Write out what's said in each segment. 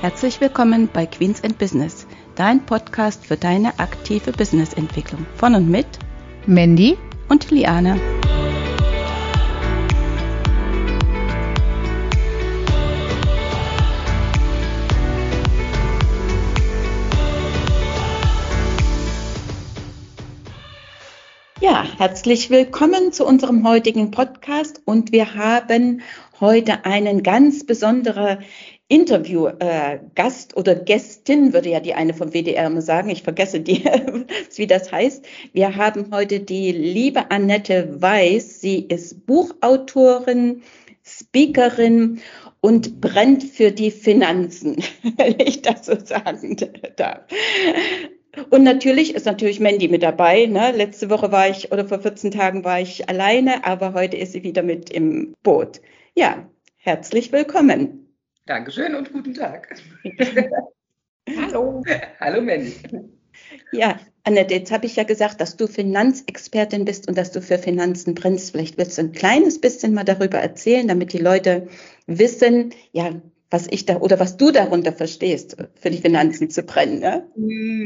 Herzlich willkommen bei Queens and Business, dein Podcast für deine aktive Businessentwicklung. Von und mit Mandy und Liane. Ja, herzlich willkommen zu unserem heutigen Podcast und wir haben heute einen ganz besonderen Interview-Gast äh, oder Gästin, würde ja die eine vom WDR immer sagen. Ich vergesse die, wie das heißt. Wir haben heute die liebe Annette Weiß. Sie ist Buchautorin, Speakerin und brennt für die Finanzen, wenn ich das so sagen darf. Und natürlich ist natürlich Mandy mit dabei. Ne? Letzte Woche war ich oder vor 14 Tagen war ich alleine, aber heute ist sie wieder mit im Boot. Ja, herzlich willkommen. Dankeschön und guten Tag. Hallo. Hallo Mandy. Ja, Annette, jetzt habe ich ja gesagt, dass du Finanzexpertin bist und dass du für Finanzen brennst. Vielleicht willst du ein kleines bisschen mal darüber erzählen, damit die Leute wissen, ja, was ich da oder was du darunter verstehst, für die Finanzen zu brennen. Ne?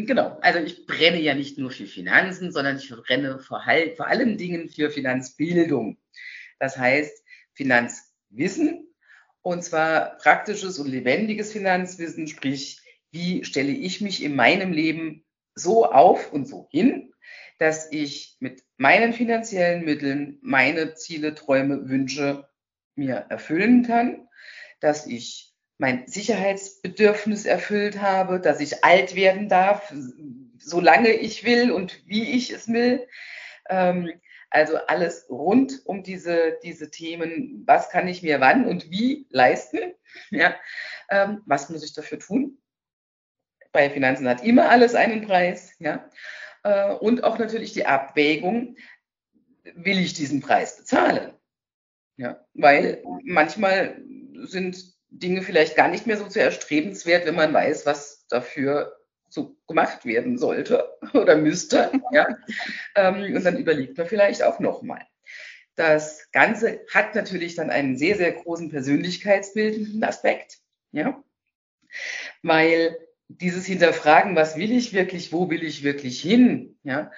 Genau, also ich brenne ja nicht nur für Finanzen, sondern ich brenne vor, vor allen Dingen für Finanzbildung. Das heißt, Finanzwissen und zwar praktisches und lebendiges Finanzwissen, sprich, wie stelle ich mich in meinem Leben so auf und so hin, dass ich mit meinen finanziellen Mitteln meine Ziele, Träume, Wünsche mir erfüllen kann, dass ich mein Sicherheitsbedürfnis erfüllt habe, dass ich alt werden darf, solange ich will und wie ich es will, ähm, also alles rund um diese, diese Themen, was kann ich mir wann und wie leisten? Ja, ähm, was muss ich dafür tun? Bei Finanzen hat immer alles einen Preis. Ja, äh, und auch natürlich die Abwägung, will ich diesen Preis bezahlen? Ja, weil manchmal sind Dinge vielleicht gar nicht mehr so zu erstrebenswert, wenn man weiß, was dafür so gemacht werden sollte oder müsste. Ja? Ähm, und dann überlegt man vielleicht auch nochmal. Das Ganze hat natürlich dann einen sehr, sehr großen persönlichkeitsbildenden Aspekt, ja, weil dieses Hinterfragen, was will ich wirklich, wo will ich wirklich hin, ja,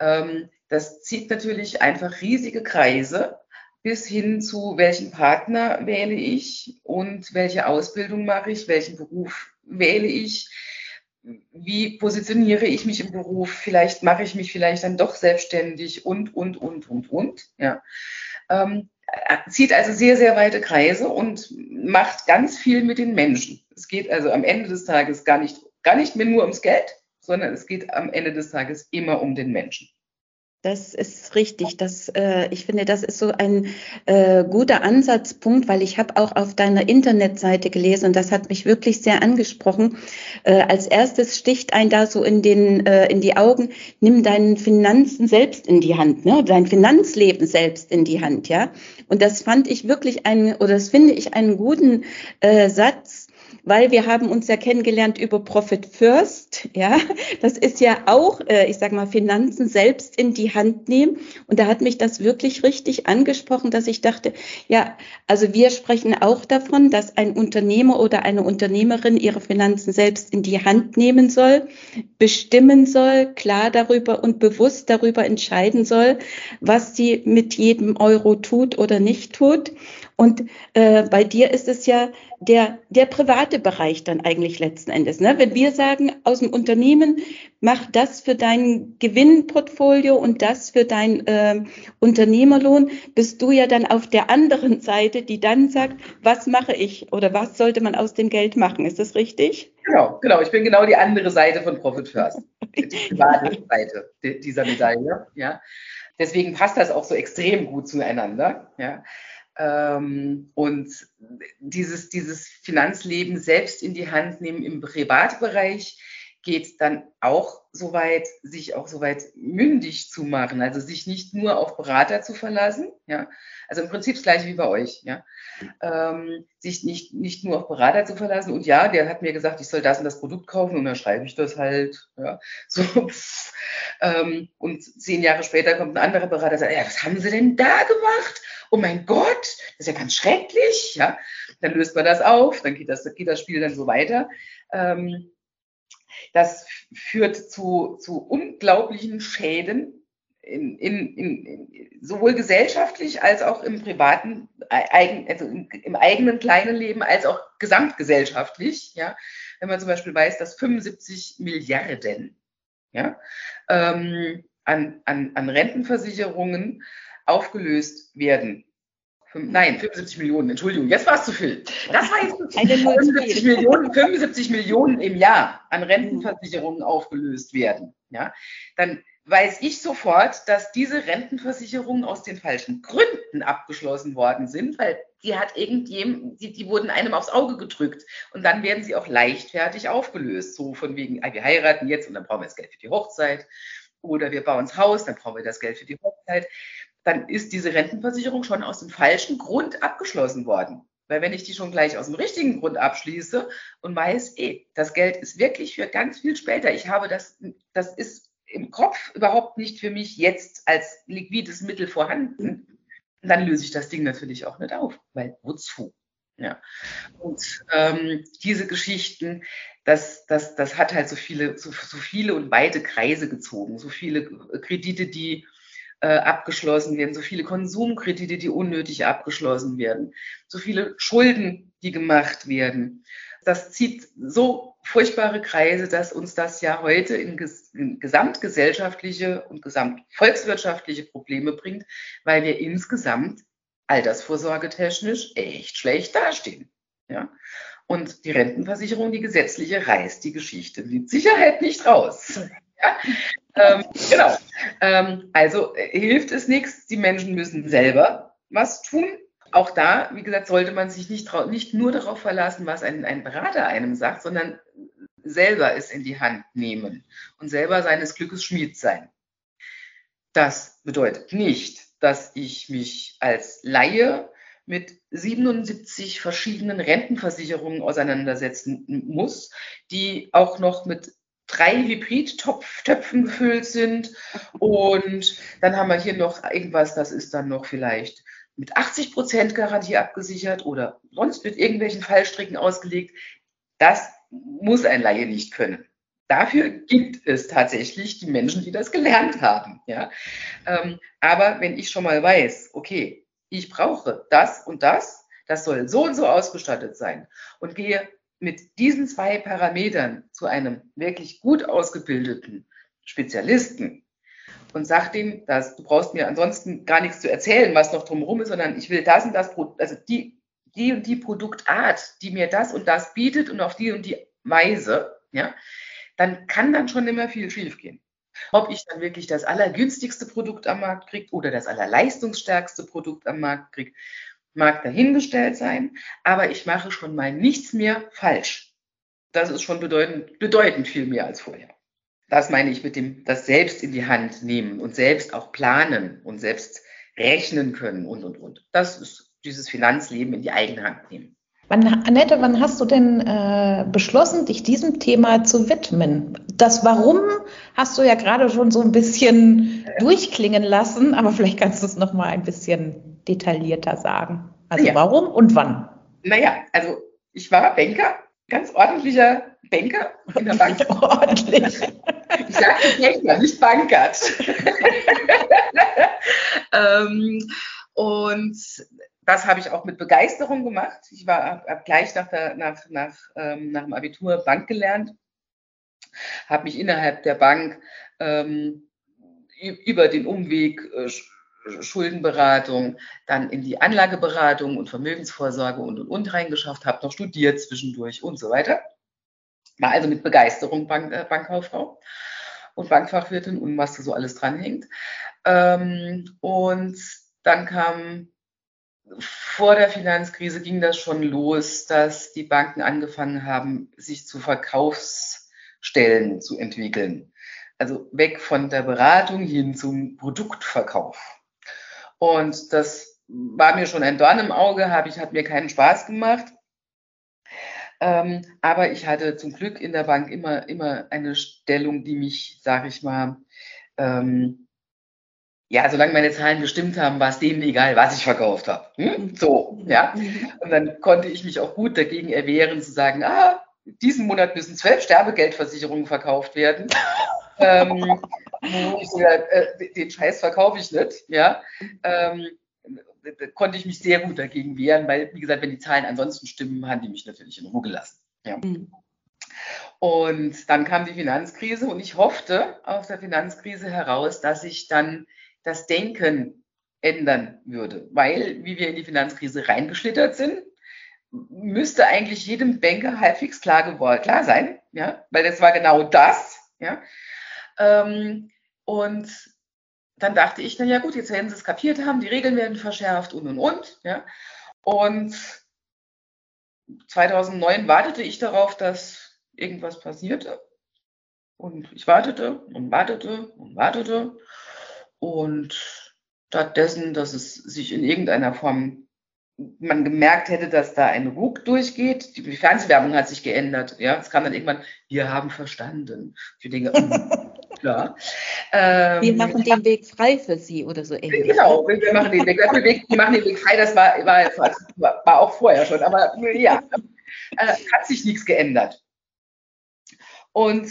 ähm, das zieht natürlich einfach riesige Kreise bis hin zu, welchen Partner wähle ich und welche Ausbildung mache ich, welchen Beruf wähle ich, wie positioniere ich mich im Beruf, vielleicht mache ich mich vielleicht dann doch selbstständig und, und, und, und, und. Ja. Ähm, zieht also sehr, sehr weite Kreise und macht ganz viel mit den Menschen. Es geht also am Ende des Tages gar nicht, gar nicht mehr nur ums Geld, sondern es geht am Ende des Tages immer um den Menschen. Das ist richtig. Das, äh, ich finde, das ist so ein äh, guter Ansatzpunkt, weil ich habe auch auf deiner Internetseite gelesen und das hat mich wirklich sehr angesprochen. Äh, als erstes sticht ein da so in den äh, in die Augen: Nimm deinen Finanzen selbst in die Hand, ne? Dein Finanzleben selbst in die Hand, ja. Und das fand ich wirklich einen oder das finde ich einen guten äh, Satz weil wir haben uns ja kennengelernt über Profit First. Ja, das ist ja auch, äh, ich sage mal, Finanzen selbst in die Hand nehmen. Und da hat mich das wirklich richtig angesprochen, dass ich dachte, ja, also wir sprechen auch davon, dass ein Unternehmer oder eine Unternehmerin ihre Finanzen selbst in die Hand nehmen soll, bestimmen soll, klar darüber und bewusst darüber entscheiden soll, was sie mit jedem Euro tut oder nicht tut. Und äh, bei dir ist es ja der, der private Bereich dann eigentlich letzten Endes. Ne? Wenn wir sagen, aus dem Unternehmen, mach das für dein Gewinnportfolio und das für dein äh, Unternehmerlohn, bist du ja dann auf der anderen Seite, die dann sagt, was mache ich oder was sollte man aus dem Geld machen? Ist das richtig? Genau, genau. Ich bin genau die andere Seite von Profit First. Die private Seite dieser Medaille. Ja. Deswegen passt das auch so extrem gut zueinander. Ja. Ähm, und dieses, dieses Finanzleben selbst in die Hand nehmen im Privatbereich geht dann auch so weit, sich auch so weit mündig zu machen, also sich nicht nur auf Berater zu verlassen, ja, also im Prinzip das gleiche wie bei euch, ja, ähm, sich nicht, nicht nur auf Berater zu verlassen. Und ja, der hat mir gesagt, ich soll das und das Produkt kaufen und dann schreibe ich das halt, ja, so, ähm, und zehn Jahre später kommt ein anderer Berater und sagt, ja, was haben Sie denn da gemacht? Oh mein Gott, Das ist ja ganz schrecklich, ja. Dann löst man das auf, dann geht das, geht das Spiel dann so weiter. Ähm, das führt zu, zu unglaublichen Schäden in, in, in, sowohl gesellschaftlich als auch im privaten, also im, im, eigenen kleinen Leben als auch gesamtgesellschaftlich. Ja? Wenn man zum Beispiel weiß, dass 75 Milliarden ja, ähm, an, an, an Rentenversicherungen aufgelöst werden. Nein, 75 Millionen, Entschuldigung, jetzt war es zu viel. Das war jetzt 75 Millionen, 75 Millionen im Jahr an Rentenversicherungen aufgelöst werden. Ja, dann weiß ich sofort, dass diese Rentenversicherungen aus den falschen Gründen abgeschlossen worden sind, weil die hat irgendjemand, die, die wurden einem aufs Auge gedrückt und dann werden sie auch leichtfertig aufgelöst. So von wegen, ah, wir heiraten jetzt und dann brauchen wir das Geld für die Hochzeit oder wir bauen das Haus, dann brauchen wir das Geld für die Hochzeit. Dann ist diese Rentenversicherung schon aus dem falschen Grund abgeschlossen worden. Weil wenn ich die schon gleich aus dem richtigen Grund abschließe und weiß, eh, das Geld ist wirklich für ganz viel später. Ich habe das, das ist im Kopf überhaupt nicht für mich jetzt als liquides Mittel vorhanden, dann löse ich das Ding natürlich auch nicht auf, weil wozu? Ja. Und ähm, diese Geschichten, das, das, das hat halt so viele, so, so viele und weite Kreise gezogen, so viele Kredite, die äh, abgeschlossen werden, so viele Konsumkredite, die unnötig abgeschlossen werden, so viele Schulden, die gemacht werden. Das zieht so furchtbare Kreise, dass uns das ja heute in, ges in gesamtgesellschaftliche und gesamtvolkswirtschaftliche Probleme bringt, weil wir insgesamt altersvorsorgetechnisch echt schlecht dastehen. Ja? Und die Rentenversicherung, die gesetzliche, reißt die Geschichte mit Sicherheit nicht raus. Ähm, genau. Ähm, also äh, hilft es nichts. Die Menschen müssen selber was tun. Auch da, wie gesagt, sollte man sich nicht, nicht nur darauf verlassen, was ein, ein Berater einem sagt, sondern selber es in die Hand nehmen und selber seines Glückes Schmied sein. Das bedeutet nicht, dass ich mich als Laie mit 77 verschiedenen Rentenversicherungen auseinandersetzen muss, die auch noch mit drei Hybrid-Töpfen gefüllt sind. Und dann haben wir hier noch irgendwas, das ist dann noch vielleicht mit 80 Prozent Garantie abgesichert oder sonst mit irgendwelchen Fallstricken ausgelegt. Das muss ein Laie nicht können. Dafür gibt es tatsächlich die Menschen, die das gelernt haben. Ja? Ähm, aber wenn ich schon mal weiß, okay, ich brauche das und das, das soll so und so ausgestattet sein und gehe mit diesen zwei Parametern zu einem wirklich gut ausgebildeten Spezialisten und sage dem, dass du brauchst mir ansonsten gar nichts zu erzählen, was noch drumherum ist, sondern ich will das und das, also die die und die Produktart, die mir das und das bietet und auf die und die Weise, ja, dann kann dann schon immer viel schiefgehen. Ob ich dann wirklich das allergünstigste Produkt am Markt kriege oder das allerleistungsstärkste Produkt am Markt kriege, mag dahingestellt sein, aber ich mache schon mal nichts mehr falsch. Das ist schon bedeutend, bedeutend viel mehr als vorher. Das meine ich mit dem, das selbst in die Hand nehmen und selbst auch planen und selbst rechnen können und, und, und. Das ist dieses Finanzleben in die eigene Hand nehmen. Wann, Annette, wann hast du denn äh, beschlossen, dich diesem Thema zu widmen? Das Warum hast du ja gerade schon so ein bisschen durchklingen lassen, aber vielleicht kannst du es noch mal ein bisschen detaillierter sagen. Also ja. warum und wann? Naja, also ich war Banker, ganz ordentlicher Banker in der Bank. Ordentlich. Ich sage Banker, nicht Bankert. ähm, und das habe ich auch mit Begeisterung gemacht. Ich war hab gleich nach, der, nach, nach, ähm, nach dem Abitur Bank gelernt, habe mich innerhalb der Bank ähm, über den Umweg äh, Schuldenberatung, dann in die Anlageberatung und Vermögensvorsorge und und und reingeschafft, habe noch studiert zwischendurch und so weiter. War also mit Begeisterung Bank, äh, Bankkauffrau und Bankfachwirtin und was da so alles dranhängt. Ähm, und dann kam vor der Finanzkrise ging das schon los, dass die Banken angefangen haben, sich zu Verkaufsstellen zu entwickeln. Also weg von der Beratung hin zum Produktverkauf. Und das war mir schon ein Dorn im Auge, habe ich, hat mir keinen Spaß gemacht. Ähm, aber ich hatte zum Glück in der Bank immer, immer eine Stellung, die mich, sage ich mal, ähm, ja, solange meine Zahlen gestimmt haben, war es denen egal, was ich verkauft habe. Hm? So, ja. Und dann konnte ich mich auch gut dagegen erwehren, zu sagen, ah, diesen Monat müssen zwölf Sterbegeldversicherungen verkauft werden. ähm, ich so, äh, den Scheiß verkaufe ich nicht, ja. Ähm, da konnte ich mich sehr gut dagegen wehren, weil, wie gesagt, wenn die Zahlen ansonsten stimmen, haben die mich natürlich in Ruhe gelassen. Ja. Mhm. Und dann kam die Finanzkrise und ich hoffte aus der Finanzkrise heraus, dass ich dann das Denken ändern würde. Weil, wie wir in die Finanzkrise reingeschlittert sind, müsste eigentlich jedem Banker halbwegs klar, geworden, klar sein, ja, weil das war genau das, ja. Ähm, und dann dachte ich, na ja gut, jetzt werden sie es kapiert haben, die Regeln werden verschärft und und und, ja. Und 2009 wartete ich darauf, dass irgendwas passierte. Und ich wartete und wartete und wartete. Und stattdessen, dass es sich in irgendeiner Form man gemerkt hätte, dass da ein Ruck durchgeht. Die Fernsehwerbung hat sich geändert. Ja, es kam dann irgendwann, wir haben verstanden. Für Dinge, klar. Ähm, wir machen den Weg frei für Sie oder so ähnlich. Genau, wir machen den Weg, wir machen den Weg frei, das war, war, war auch vorher schon, aber ja, äh, hat sich nichts geändert. Und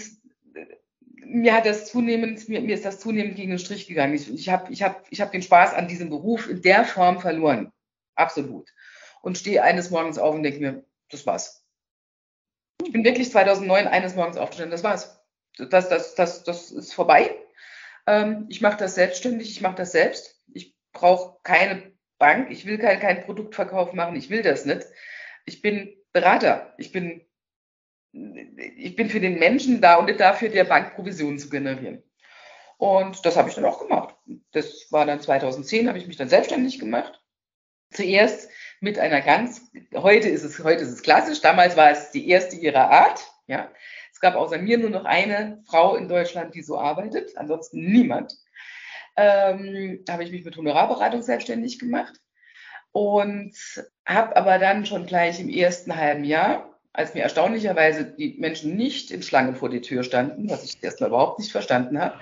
mir hat das zunehmend, mir, mir ist das zunehmend gegen den Strich gegangen. Ich, ich habe ich hab, ich hab den Spaß an diesem Beruf in der Form verloren. Absolut. Und stehe eines Morgens auf und denke mir, das war's. Ich bin wirklich 2009 eines Morgens aufgestanden, das war's. Das, das, das, das ist vorbei. Ähm, ich mache das selbstständig, ich mache das selbst. Ich brauche keine Bank, ich will keinen kein Produktverkauf machen, ich will das nicht. Ich bin Berater, ich bin ich bin für den Menschen da und nicht dafür, der Bank Provisionen zu generieren. Und das habe ich dann auch gemacht. Das war dann 2010, habe ich mich dann selbstständig gemacht. Zuerst mit einer ganz, heute ist es, heute ist es klassisch, damals war es die erste ihrer Art, ja. Es gab außer mir nur noch eine Frau in Deutschland, die so arbeitet, ansonsten niemand. Ähm, da habe ich mich mit Honorarberatung selbstständig gemacht und habe aber dann schon gleich im ersten halben Jahr als mir erstaunlicherweise die Menschen nicht in Schlangen vor die Tür standen, was ich erstmal überhaupt nicht verstanden habe,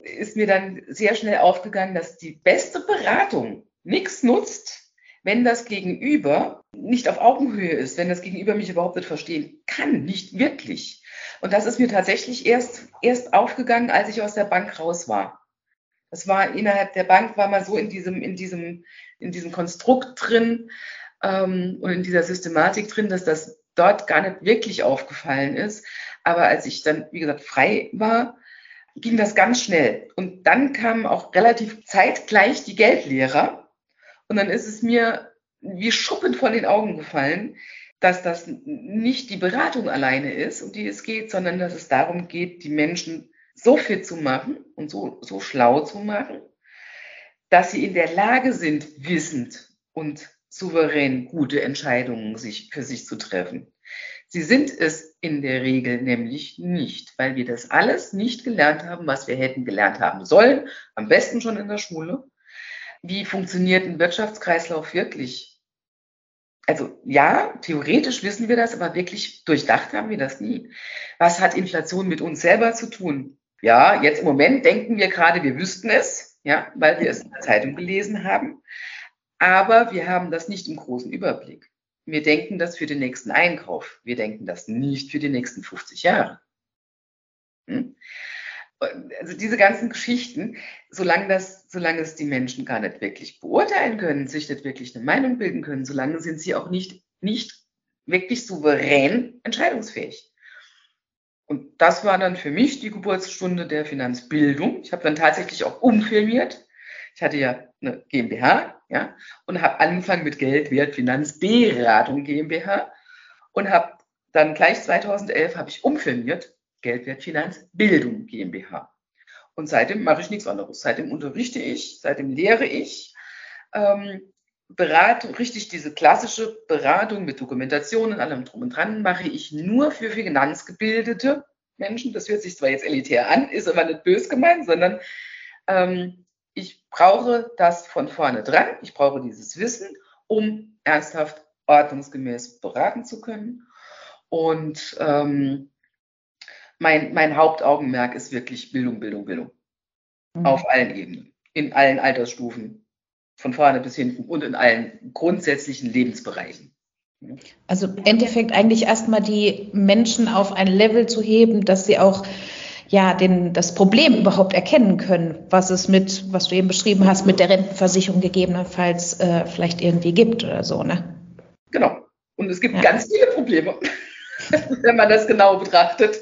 ist mir dann sehr schnell aufgegangen, dass die beste Beratung nichts nutzt, wenn das Gegenüber nicht auf Augenhöhe ist, wenn das Gegenüber mich überhaupt nicht verstehen kann, nicht wirklich. Und das ist mir tatsächlich erst, erst aufgegangen, als ich aus der Bank raus war. Das war innerhalb der Bank, war man so in diesem, in diesem, in diesem Konstrukt drin ähm, und in dieser Systematik drin, dass das dort gar nicht wirklich aufgefallen ist. Aber als ich dann, wie gesagt, frei war, ging das ganz schnell. Und dann kamen auch relativ zeitgleich die Geldlehrer. Und dann ist es mir wie Schuppen von den Augen gefallen, dass das nicht die Beratung alleine ist, um die es geht, sondern dass es darum geht, die Menschen so fit zu machen und so, so schlau zu machen, dass sie in der Lage sind, wissend und souverän gute Entscheidungen sich, für sich zu treffen. Sie sind es in der Regel nämlich nicht, weil wir das alles nicht gelernt haben, was wir hätten gelernt haben sollen, am besten schon in der Schule. Wie funktioniert ein Wirtschaftskreislauf wirklich? Also ja, theoretisch wissen wir das, aber wirklich durchdacht haben wir das nie. Was hat Inflation mit uns selber zu tun? Ja, jetzt im Moment denken wir gerade, wir wüssten es, ja, weil wir es in der Zeitung gelesen haben. Aber wir haben das nicht im großen Überblick. Wir denken das für den nächsten Einkauf. Wir denken das nicht für die nächsten 50 Jahre. Hm? Also diese ganzen Geschichten, solange das, solange es die Menschen gar nicht wirklich beurteilen können, sich nicht wirklich eine Meinung bilden können, solange sind sie auch nicht, nicht wirklich souverän entscheidungsfähig. Und das war dann für mich die Geburtsstunde der Finanzbildung. Ich habe dann tatsächlich auch umfirmiert. Ich hatte ja eine GmbH, ja, und habe angefangen mit Geldwert Finanzberatung GmbH und habe dann gleich 2011 habe ich umfirmiert Geldwert Finanzbildung GmbH. Und seitdem mache ich nichts anderes. Seitdem unterrichte ich, seitdem lehre ich, ähm, berate, richtig diese klassische Beratung mit Dokumentation und allem drum und dran mache ich nur für finanzgebildete Menschen. Das hört sich zwar jetzt elitär an, ist aber nicht bös gemeint, sondern ähm, ich brauche das von vorne dran, ich brauche dieses Wissen, um ernsthaft ordnungsgemäß beraten zu können. Und ähm, mein, mein Hauptaugenmerk ist wirklich Bildung, Bildung, Bildung. Mhm. Auf allen Ebenen. in allen Altersstufen, von vorne bis hinten und in allen grundsätzlichen Lebensbereichen. Also im Endeffekt eigentlich erstmal die Menschen auf ein Level zu heben, dass sie auch ja, den, das Problem überhaupt erkennen können, was es mit, was du eben beschrieben hast, mit der Rentenversicherung gegebenenfalls äh, vielleicht irgendwie gibt oder so, ne? Genau. Und es gibt ja. ganz viele Probleme, wenn man das genau betrachtet.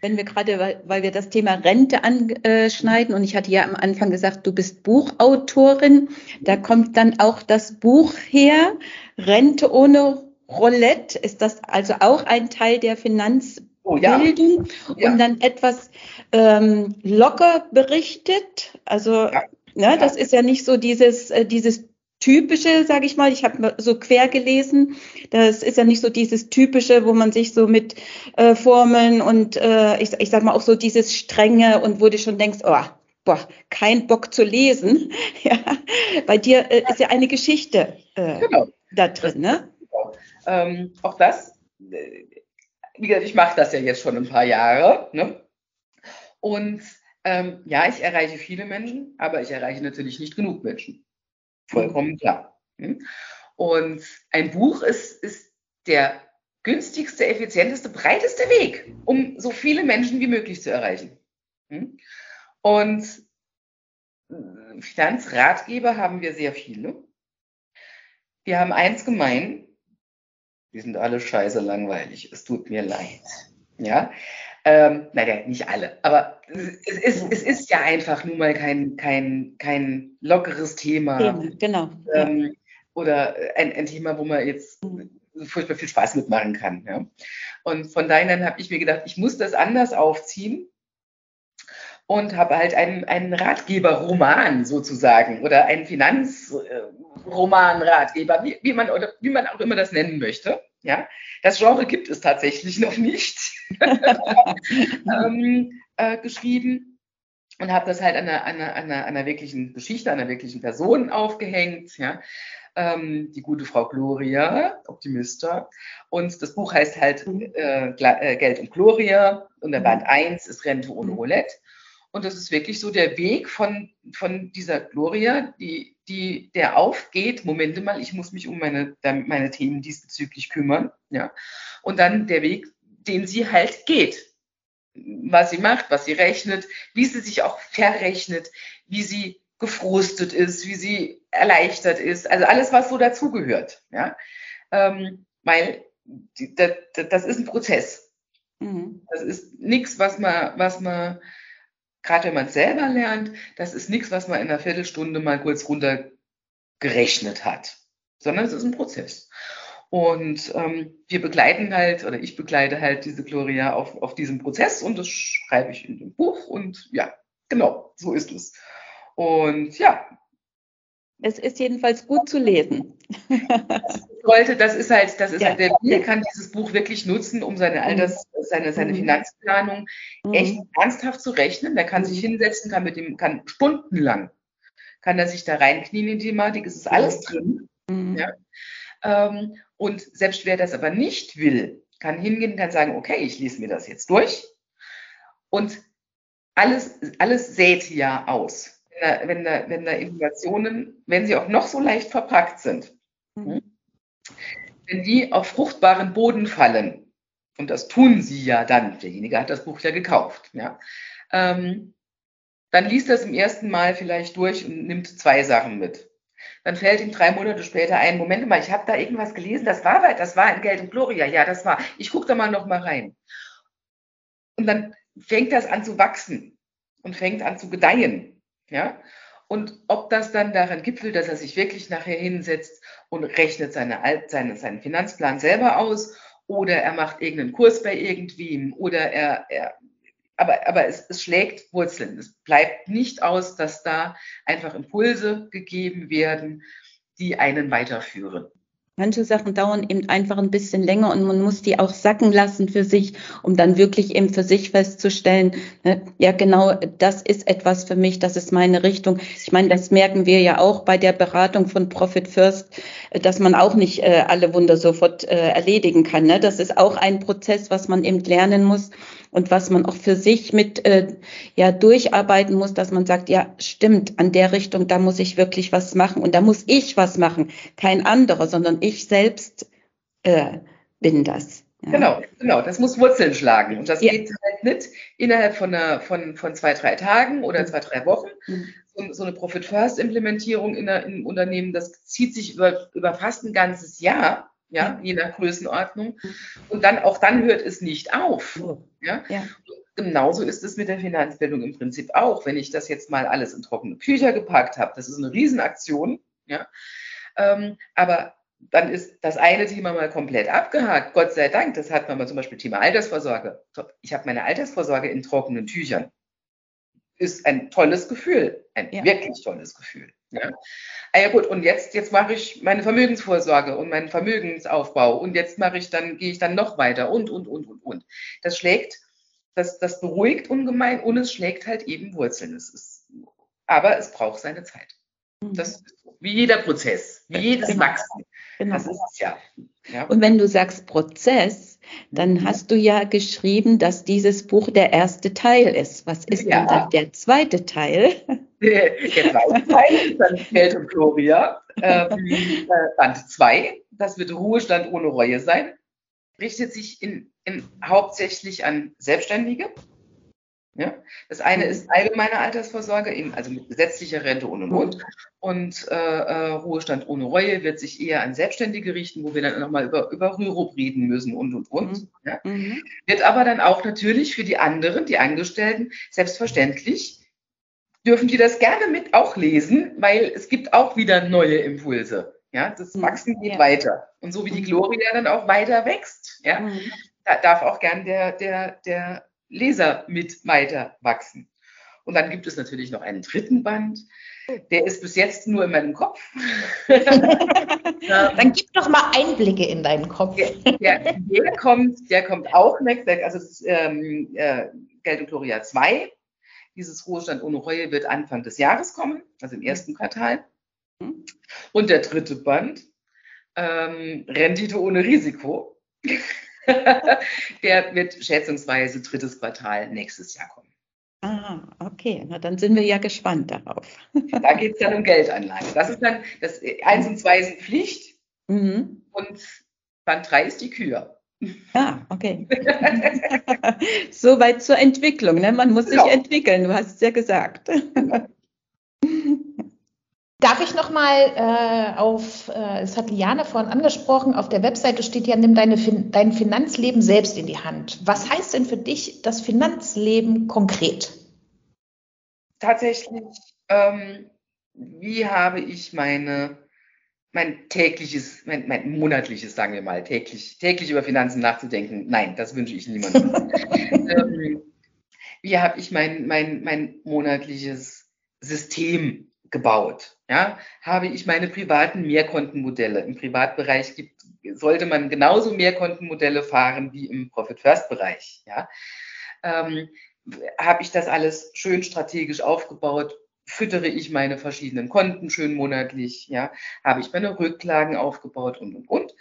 Ja. Wenn wir gerade, weil, wir das Thema Rente anschneiden und ich hatte ja am Anfang gesagt, du bist Buchautorin, da kommt dann auch das Buch her, Rente ohne Roulette. Ist das also auch ein Teil der Finanz oh, ja. Ja. und dann etwas ähm, locker berichtet. Also ja. ne, das ist ja nicht so dieses, äh, dieses typische, sage ich mal. Ich habe so quer gelesen. Das ist ja nicht so dieses typische, wo man sich so mit äh, Formeln und äh, ich, ich sag mal auch so dieses strenge und wo du schon denkst, oh, boah, kein Bock zu lesen. ja, bei dir äh, ist ja eine Geschichte äh, genau. da drin, ne? Ähm, auch das äh, wie gesagt, ich mache das ja jetzt schon ein paar Jahre. Ne? Und ähm, ja, ich erreiche viele Menschen, aber ich erreiche natürlich nicht genug Menschen. Vollkommen klar. Hm? Und ein Buch ist, ist der günstigste, effizienteste, breiteste Weg, um so viele Menschen wie möglich zu erreichen. Hm? Und äh, Finanzratgeber haben wir sehr viele. Wir haben eins gemein, die sind alle scheiße langweilig. Es tut mir leid. Ja, ähm, naja, nicht alle, aber es ist, es ist ja einfach nun mal kein, kein, kein lockeres Thema. Thema genau. Ähm, oder ein, ein Thema, wo man jetzt furchtbar viel Spaß mitmachen kann. Ja? Und von daher habe ich mir gedacht, ich muss das anders aufziehen und habe halt einen, einen Ratgeberroman sozusagen oder einen Finanzroman-Ratgeber, wie, wie, man, oder wie man auch immer das nennen möchte. Ja, das Genre gibt es tatsächlich noch nicht. ähm, äh, geschrieben und habe das halt an einer, einer, einer, einer wirklichen Geschichte, einer wirklichen Person aufgehängt. Ja. Ähm, die gute Frau Gloria, Optimista. Und das Buch heißt halt mhm. äh, äh, Geld und Gloria und der Band 1 ist Rente ohne mhm. Roulette. Und das ist wirklich so der Weg von, von dieser Gloria, die, die, der aufgeht, Momente mal, ich muss mich um meine, meine Themen diesbezüglich kümmern. Ja. Und dann der Weg, den sie halt geht. Was sie macht, was sie rechnet, wie sie sich auch verrechnet, wie sie gefrustet ist, wie sie erleichtert ist. Also alles, was so dazugehört. Ja. Ähm, weil das, ist ein Prozess. Mhm. Das ist nichts, was man, was man gerade wenn man es selber lernt, das ist nichts, was man in einer Viertelstunde mal kurz runtergerechnet hat, sondern es ist ein Prozess. Und ähm, wir begleiten halt, oder ich begleite halt diese Gloria auf, auf diesem Prozess und das schreibe ich in dem Buch und ja, genau, so ist es. Und ja, es ist jedenfalls gut zu lesen. Sollte, das ist halt, das ist ja. halt, der Bier kann dieses Buch wirklich nutzen, um seine Alters, mhm. seine, seine mhm. Finanzplanung mhm. echt ernsthaft zu rechnen. Der kann sich hinsetzen, kann mit dem, kann stundenlang, kann er sich da reinknien in die Thematik, es ist alles drin. Mhm. Ja. Ähm, und selbst wer das aber nicht will, kann hingehen, kann sagen, okay, ich lese mir das jetzt durch. Und alles, alles sät ja aus da, wenn, da, wenn da Informationen, wenn sie auch noch so leicht verpackt sind, mhm. Hm, wenn die auf fruchtbaren Boden fallen, und das tun sie ja dann, derjenige hat das Buch ja gekauft, ja, ähm, dann liest das im ersten Mal vielleicht durch und nimmt zwei Sachen mit. Dann fällt ihm drei Monate später ein, Moment mal, ich habe da irgendwas gelesen, das war weit, das war in Geld und Gloria, ja, das war. Ich gucke da mal noch mal rein. Und dann fängt das an zu wachsen und fängt an zu gedeihen. Ja? Und ob das dann daran gipfelt, dass er sich wirklich nachher hinsetzt und rechnet seine, seine, seinen Finanzplan selber aus oder er macht irgendeinen Kurs bei irgendwem oder er, er aber, aber es, es schlägt Wurzeln. Es bleibt nicht aus, dass da einfach Impulse gegeben werden, die einen weiterführen. Manche Sachen dauern eben einfach ein bisschen länger und man muss die auch sacken lassen für sich, um dann wirklich eben für sich festzustellen, ne, ja genau, das ist etwas für mich, das ist meine Richtung. Ich meine, das merken wir ja auch bei der Beratung von Profit First, dass man auch nicht äh, alle Wunder sofort äh, erledigen kann. Ne? Das ist auch ein Prozess, was man eben lernen muss und was man auch für sich mit äh, ja durcharbeiten muss, dass man sagt, ja stimmt, an der Richtung, da muss ich wirklich was machen und da muss ich was machen, kein anderer, sondern ich selbst äh, bin das. Ja. Genau, genau. Das muss Wurzeln schlagen. Und das ja. geht halt nicht innerhalb von, einer, von, von zwei, drei Tagen oder zwei, drei Wochen. Mhm. So, so, eine Profit-First-Implementierung in einem Unternehmen, das zieht sich über, über fast ein ganzes Jahr ja, je nach Größenordnung. Mhm. Und dann, auch dann hört es nicht auf. Ja? ja. Genauso ist es mit der Finanzbildung im Prinzip auch. Wenn ich das jetzt mal alles in trockene Tücher gepackt habe, das ist eine Riesenaktion, ja. Ähm, aber dann ist das eine Thema mal komplett abgehakt. Gott sei Dank, das hat man mal zum Beispiel Thema Altersvorsorge. Ich habe meine Altersvorsorge in trockenen Tüchern. Ist ein tolles Gefühl, ein ja. wirklich tolles Gefühl. Ja. Ah ja gut, und jetzt, jetzt mache ich meine Vermögensvorsorge und meinen Vermögensaufbau und jetzt mache ich dann, gehe ich dann noch weiter und, und, und, und, und. Das schlägt, das, das beruhigt ungemein und es schlägt halt eben Wurzeln. Es ist, aber es braucht seine Zeit. Mhm. Das ist wie jeder Prozess, wie jedes genau. Wachsen. Genau. Das ist es ja. ja. Und wenn du sagst Prozess, dann mhm. hast du ja geschrieben, dass dieses Buch der erste Teil ist. Was ist ja. denn dann der zweite Teil? Der, der zweite Teil ist dann Geld und Gloria, ähm, äh, Band 2. Das wird Ruhestand ohne Reue sein. Richtet sich in, in hauptsächlich an Selbstständige ja? Das eine ist mhm. allgemeine Altersvorsorge, eben, also mit gesetzlicher Rente und und und. Und äh, äh, Ruhestand ohne Reue wird sich eher an Selbstständige richten, wo wir dann nochmal über, über Rürup reden müssen und und und. Mhm. Ja? Mhm. Wird aber dann auch natürlich für die anderen, die Angestellten, selbstverständlich dürfen die das gerne mit auch lesen, weil es gibt auch wieder neue Impulse. Ja, das mhm. Wachsen geht ja. weiter. Und so wie die mhm. Gloria dann auch weiter wächst, ja, mhm. da darf auch gern der, der, der Leser mit weiter wachsen. Und dann gibt es natürlich noch einen dritten Band. Der ist bis jetzt nur in meinem Kopf. dann gib doch mal Einblicke in deinen Kopf. Der, der, der kommt, der kommt auch nächstes, also das ist, ähm, äh, Geld und Gloria 2. Dieses Ruhestand ohne Reue wird Anfang des Jahres kommen, also im ersten Quartal. Und der dritte Band, ähm, Rendite ohne Risiko. der wird schätzungsweise drittes Quartal nächstes Jahr kommen. Ah, okay. Na, dann sind wir ja gespannt darauf. da geht es dann um Geldanlage. Das ist dann, das eins und zwei sind Pflicht mhm. und Band drei ist die Kür. Ah, okay. Soweit zur Entwicklung. Ne? Man muss sich genau. entwickeln, du hast es ja gesagt. Darf ich nochmal äh, auf, äh, es hat Liane vorhin angesprochen, auf der Webseite steht ja, nimm deine, dein Finanzleben selbst in die Hand. Was heißt denn für dich das Finanzleben konkret? Tatsächlich, ähm, wie habe ich meine, mein tägliches, mein, mein, monatliches, sagen wir mal, täglich, täglich über Finanzen nachzudenken? Nein, das wünsche ich niemandem. ähm, wie habe ich mein, mein, mein monatliches System gebaut. Ja, habe ich meine privaten Mehrkontenmodelle. Im Privatbereich gibt, sollte man genauso Mehrkontenmodelle fahren wie im Profit-First-Bereich. Ja, ähm, habe ich das alles schön strategisch aufgebaut? Füttere ich meine verschiedenen Konten schön monatlich? Ja, habe ich meine Rücklagen aufgebaut und und und.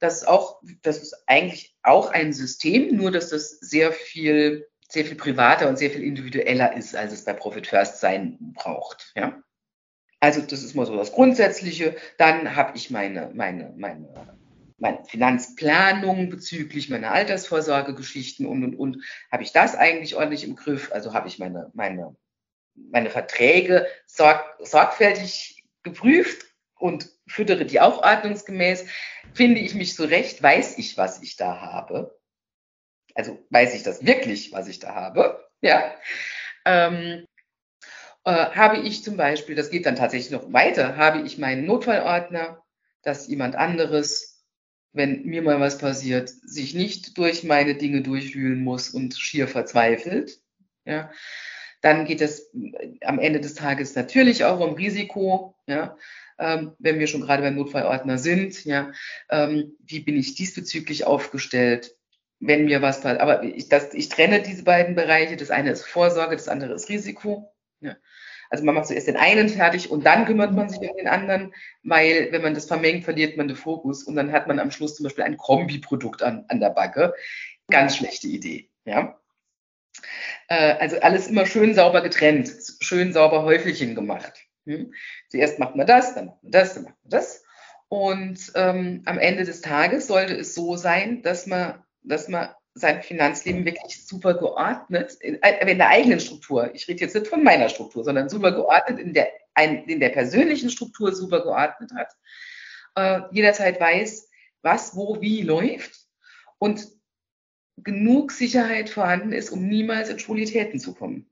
Das ist auch, das ist eigentlich auch ein System, nur dass das sehr viel sehr viel privater und sehr viel individueller ist, als es bei Profit First sein braucht. Ja. Also das ist mal so das Grundsätzliche. Dann habe ich meine, meine, meine, meine Finanzplanung bezüglich meiner Altersvorsorgegeschichten und, und, und. Habe ich das eigentlich ordentlich im Griff? Also habe ich meine, meine, meine Verträge sorg, sorgfältig geprüft und füttere die auch ordnungsgemäß. Finde ich mich zurecht? Weiß ich, was ich da habe? Also weiß ich das wirklich, was ich da habe? Ja. Ähm, äh, habe ich zum Beispiel, das geht dann tatsächlich noch weiter, habe ich meinen Notfallordner, dass jemand anderes, wenn mir mal was passiert, sich nicht durch meine Dinge durchwühlen muss und schier verzweifelt. Ja. Dann geht es äh, am Ende des Tages natürlich auch um Risiko. Ja. ähm, wenn wir schon gerade beim Notfallordner sind, ja, ähm, wie bin ich diesbezüglich aufgestellt, wenn mir was passiert. Aber ich, das, ich trenne diese beiden Bereiche. Das eine ist Vorsorge, das andere ist Risiko. Ja. Also man macht zuerst den einen fertig und dann kümmert man sich um den anderen, weil wenn man das vermengt, verliert man den Fokus und dann hat man am Schluss zum Beispiel ein Kombiprodukt an, an der Backe. Ganz schlechte Idee. Ja. Äh, also alles immer schön sauber getrennt, schön sauber Häufelchen gemacht. Hm? Zuerst macht man das, dann macht man das, dann macht man das. Und ähm, am Ende des Tages sollte es so sein, dass man, dass man sein Finanzleben wirklich super geordnet, in, äh, in der eigenen Struktur, ich rede jetzt nicht von meiner Struktur, sondern super geordnet, in der, ein, in der persönlichen Struktur super geordnet hat, äh, jederzeit weiß, was, wo, wie läuft und genug Sicherheit vorhanden ist, um niemals in Schwulitäten zu kommen.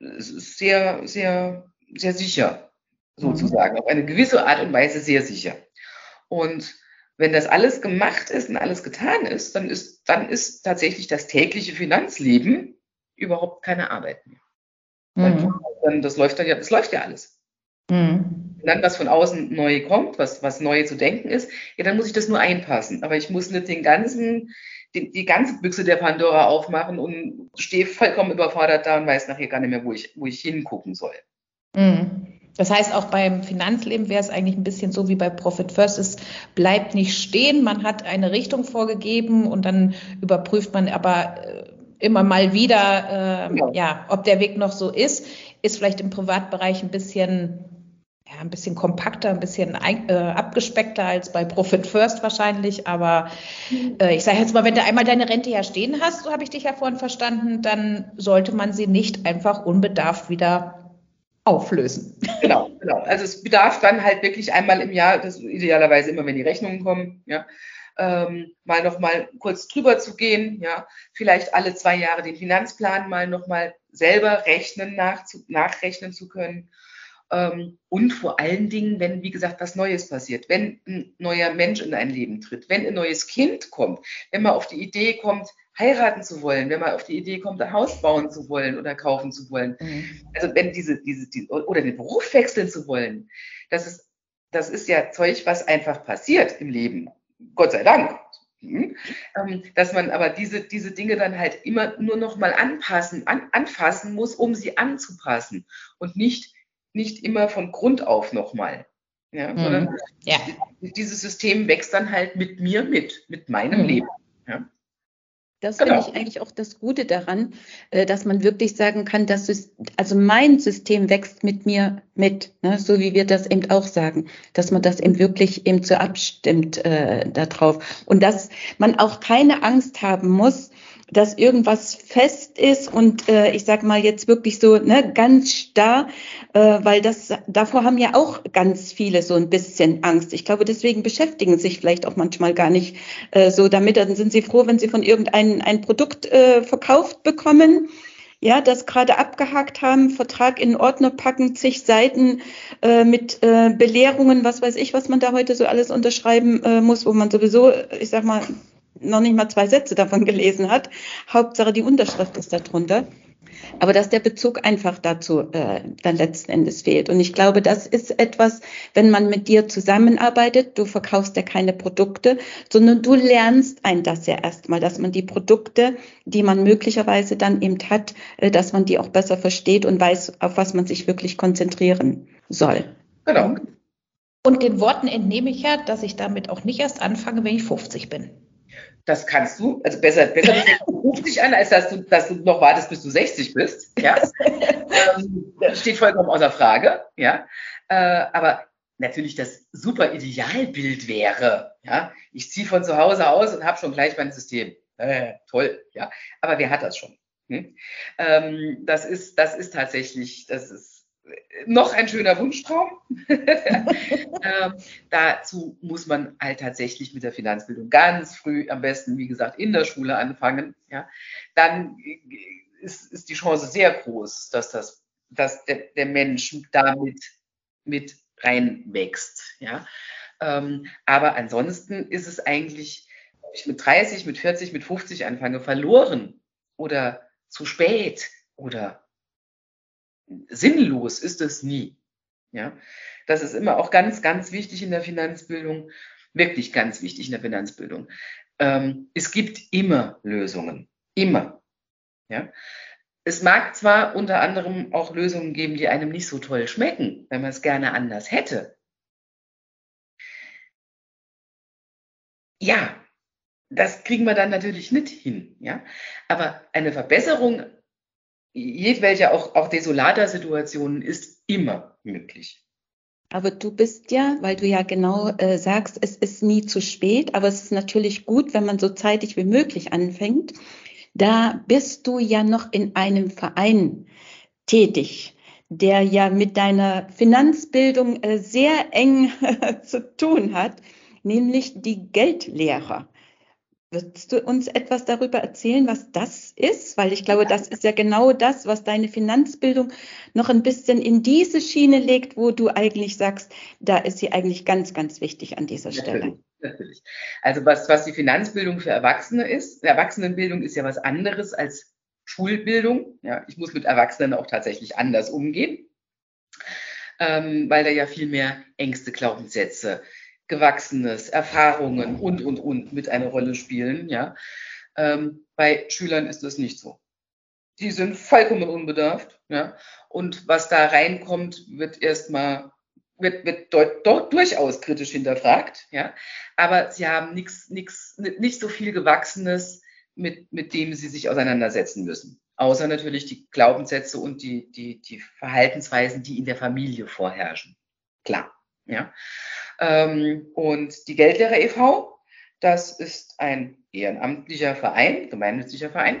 Es ist sehr, sehr, sehr sicher, sozusagen, auf eine gewisse Art und Weise sehr sicher. Und wenn das alles gemacht ist und alles getan ist, dann ist, dann ist tatsächlich das tägliche Finanzleben überhaupt keine Arbeit mehr. Mhm. Dann, das läuft dann ja, das läuft ja alles. Mhm. Wenn dann was von außen neu kommt, was, was neu zu denken ist, ja, dann muss ich das nur einpassen. Aber ich muss nicht den ganzen, die, die ganze Büchse der Pandora aufmachen und stehe vollkommen überfordert da und weiß nachher gar nicht mehr, wo ich, wo ich hingucken soll. Mhm. Das heißt, auch beim Finanzleben wäre es eigentlich ein bisschen so wie bei Profit First. Es bleibt nicht stehen. Man hat eine Richtung vorgegeben und dann überprüft man aber äh, immer mal wieder, äh, ja. ja. ob der Weg noch so ist. Ist vielleicht im Privatbereich ein bisschen, ja, ein bisschen kompakter, ein bisschen äh, abgespeckter als bei Profit First wahrscheinlich. Aber äh, ich sage jetzt mal, wenn du einmal deine Rente ja stehen hast, so habe ich dich ja vorhin verstanden, dann sollte man sie nicht einfach unbedarft wieder auflösen. Genau, genau. Also es bedarf dann halt wirklich einmal im Jahr, das idealerweise immer, wenn die Rechnungen kommen, ja, ähm, mal noch mal kurz drüber zu gehen, ja, vielleicht alle zwei Jahre den Finanzplan mal noch mal selber rechnen, nach, nachrechnen zu können. Ähm, und vor allen Dingen, wenn, wie gesagt, was Neues passiert, wenn ein neuer Mensch in ein Leben tritt, wenn ein neues Kind kommt, wenn man auf die Idee kommt, heiraten zu wollen, wenn man auf die Idee kommt, ein Haus bauen zu wollen oder kaufen zu wollen. Mhm. Also wenn diese, diese, die, oder den Beruf wechseln zu wollen, das ist, das ist ja Zeug, was einfach passiert im Leben. Gott sei Dank. Mhm. Ähm, dass man aber diese, diese Dinge dann halt immer nur noch mal anpassen, an, anfassen muss, um sie anzupassen und nicht, nicht immer von Grund auf nochmal. Ja, mhm. sondern ja. dieses System wächst dann halt mit mir mit, mit meinem mhm. Leben. Ja. Das genau. finde ich eigentlich auch das Gute daran, äh, dass man wirklich sagen kann, dass es, also mein System wächst mit mir mit, ne? so wie wir das eben auch sagen, dass man das eben wirklich eben so abstimmt äh, darauf und dass man auch keine Angst haben muss, dass irgendwas fest ist und äh, ich sag mal jetzt wirklich so ne, ganz starr, äh, weil das davor haben ja auch ganz viele so ein bisschen Angst. Ich glaube, deswegen beschäftigen sich vielleicht auch manchmal gar nicht äh, so damit. Dann sind sie froh, wenn sie von irgendeinem ein Produkt äh, verkauft bekommen ja, das gerade abgehakt haben, Vertrag in Ordner packen, zig Seiten äh, mit äh, Belehrungen, was weiß ich, was man da heute so alles unterschreiben äh, muss, wo man sowieso, ich sag mal, noch nicht mal zwei Sätze davon gelesen hat. Hauptsache die Unterschrift ist darunter. Aber dass der Bezug einfach dazu äh, dann letzten Endes fehlt. Und ich glaube, das ist etwas, wenn man mit dir zusammenarbeitet, du verkaufst ja keine Produkte, sondern du lernst ein das ja erstmal, dass man die Produkte, die man möglicherweise dann eben hat, äh, dass man die auch besser versteht und weiß, auf was man sich wirklich konzentrieren soll. Genau. Und den Worten entnehme ich ja, dass ich damit auch nicht erst anfange, wenn ich 50 bin. Das kannst du. Also besser, besser ruf dich an, als dass du, dass du noch wartest, bis du 60 bist. Ja. ähm, das steht vollkommen außer Frage. Ja. Äh, aber natürlich das super Idealbild wäre, ja, ich ziehe von zu Hause aus und habe schon gleich mein System. Äh, toll, ja. Aber wer hat das schon? Hm? Ähm, das ist, das ist tatsächlich, das ist noch ein schöner Wunschtraum. ähm, dazu muss man halt tatsächlich mit der Finanzbildung ganz früh, am besten, wie gesagt, in der Schule anfangen. Ja. Dann ist, ist die Chance sehr groß, dass, das, dass der, der Mensch damit mit reinwächst. Ja. Ähm, aber ansonsten ist es eigentlich, ob ich mit 30, mit 40, mit 50 anfange, verloren oder zu spät oder sinnlos ist es nie. Ja, das ist immer auch ganz, ganz wichtig in der Finanzbildung, wirklich ganz wichtig in der Finanzbildung. Ähm, es gibt immer Lösungen, immer. Ja, es mag zwar unter anderem auch Lösungen geben, die einem nicht so toll schmecken, wenn man es gerne anders hätte. Ja, das kriegen wir dann natürlich nicht hin. Ja? Aber eine Verbesserung jedwelcher, auch, auch desolater Situationen ist immer möglich. Aber du bist ja, weil du ja genau äh, sagst, es ist nie zu spät, aber es ist natürlich gut, wenn man so zeitig wie möglich anfängt. Da bist du ja noch in einem Verein tätig, der ja mit deiner Finanzbildung äh, sehr eng zu tun hat, nämlich die Geldlehrer. Würdest du uns etwas darüber erzählen, was das ist? Weil ich glaube, das ist ja genau das, was deine Finanzbildung noch ein bisschen in diese Schiene legt, wo du eigentlich sagst, da ist sie eigentlich ganz, ganz wichtig an dieser Stelle. Natürlich, natürlich. Also was, was die Finanzbildung für Erwachsene ist, Erwachsenenbildung ist ja was anderes als Schulbildung. Ja, ich muss mit Erwachsenen auch tatsächlich anders umgehen, ähm, weil da ja viel mehr Ängste, Glaubenssätze, Gewachsenes, Erfahrungen und, und, und mit eine Rolle spielen. Ja. Ähm, bei Schülern ist das nicht so. Die sind vollkommen unbedarft. Ja. Und was da reinkommt, wird erstmal wird, wird dort, dort durchaus kritisch hinterfragt, ja. Aber sie haben nichts, nichts, nicht so viel Gewachsenes, mit, mit dem sie sich auseinandersetzen müssen. Außer natürlich die Glaubenssätze und die, die, die Verhaltensweisen, die in der Familie vorherrschen. Klar, ja. Ähm, und die Geldlehrer e.V., das ist ein ehrenamtlicher Verein, gemeinnütziger Verein.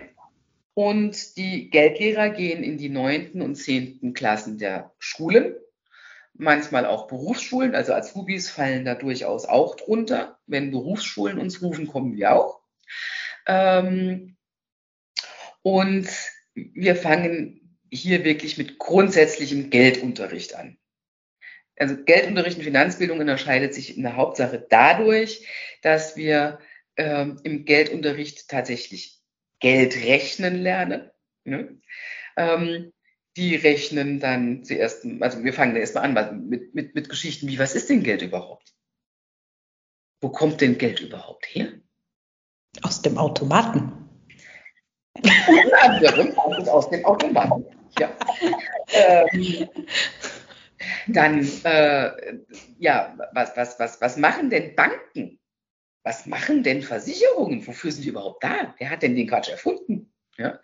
Und die Geldlehrer gehen in die neunten und zehnten Klassen der Schulen, manchmal auch Berufsschulen, also als Hubis fallen da durchaus auch drunter. Wenn Berufsschulen uns rufen, kommen wir auch. Ähm, und wir fangen hier wirklich mit grundsätzlichem Geldunterricht an. Also Geldunterricht und Finanzbildung unterscheidet sich in der Hauptsache dadurch, dass wir ähm, im Geldunterricht tatsächlich Geld rechnen lernen. Ne? Ähm, die rechnen dann zuerst, also wir fangen da erstmal an mit, mit, mit Geschichten wie, was ist denn Geld überhaupt? Wo kommt denn Geld überhaupt her? Aus dem Automaten. Unter anderem aus dem Automaten. Ja. Ähm, dann, äh, ja, was, was, was, was machen denn Banken? Was machen denn Versicherungen? Wofür sind die überhaupt da? Wer hat denn den Quatsch erfunden? Ja?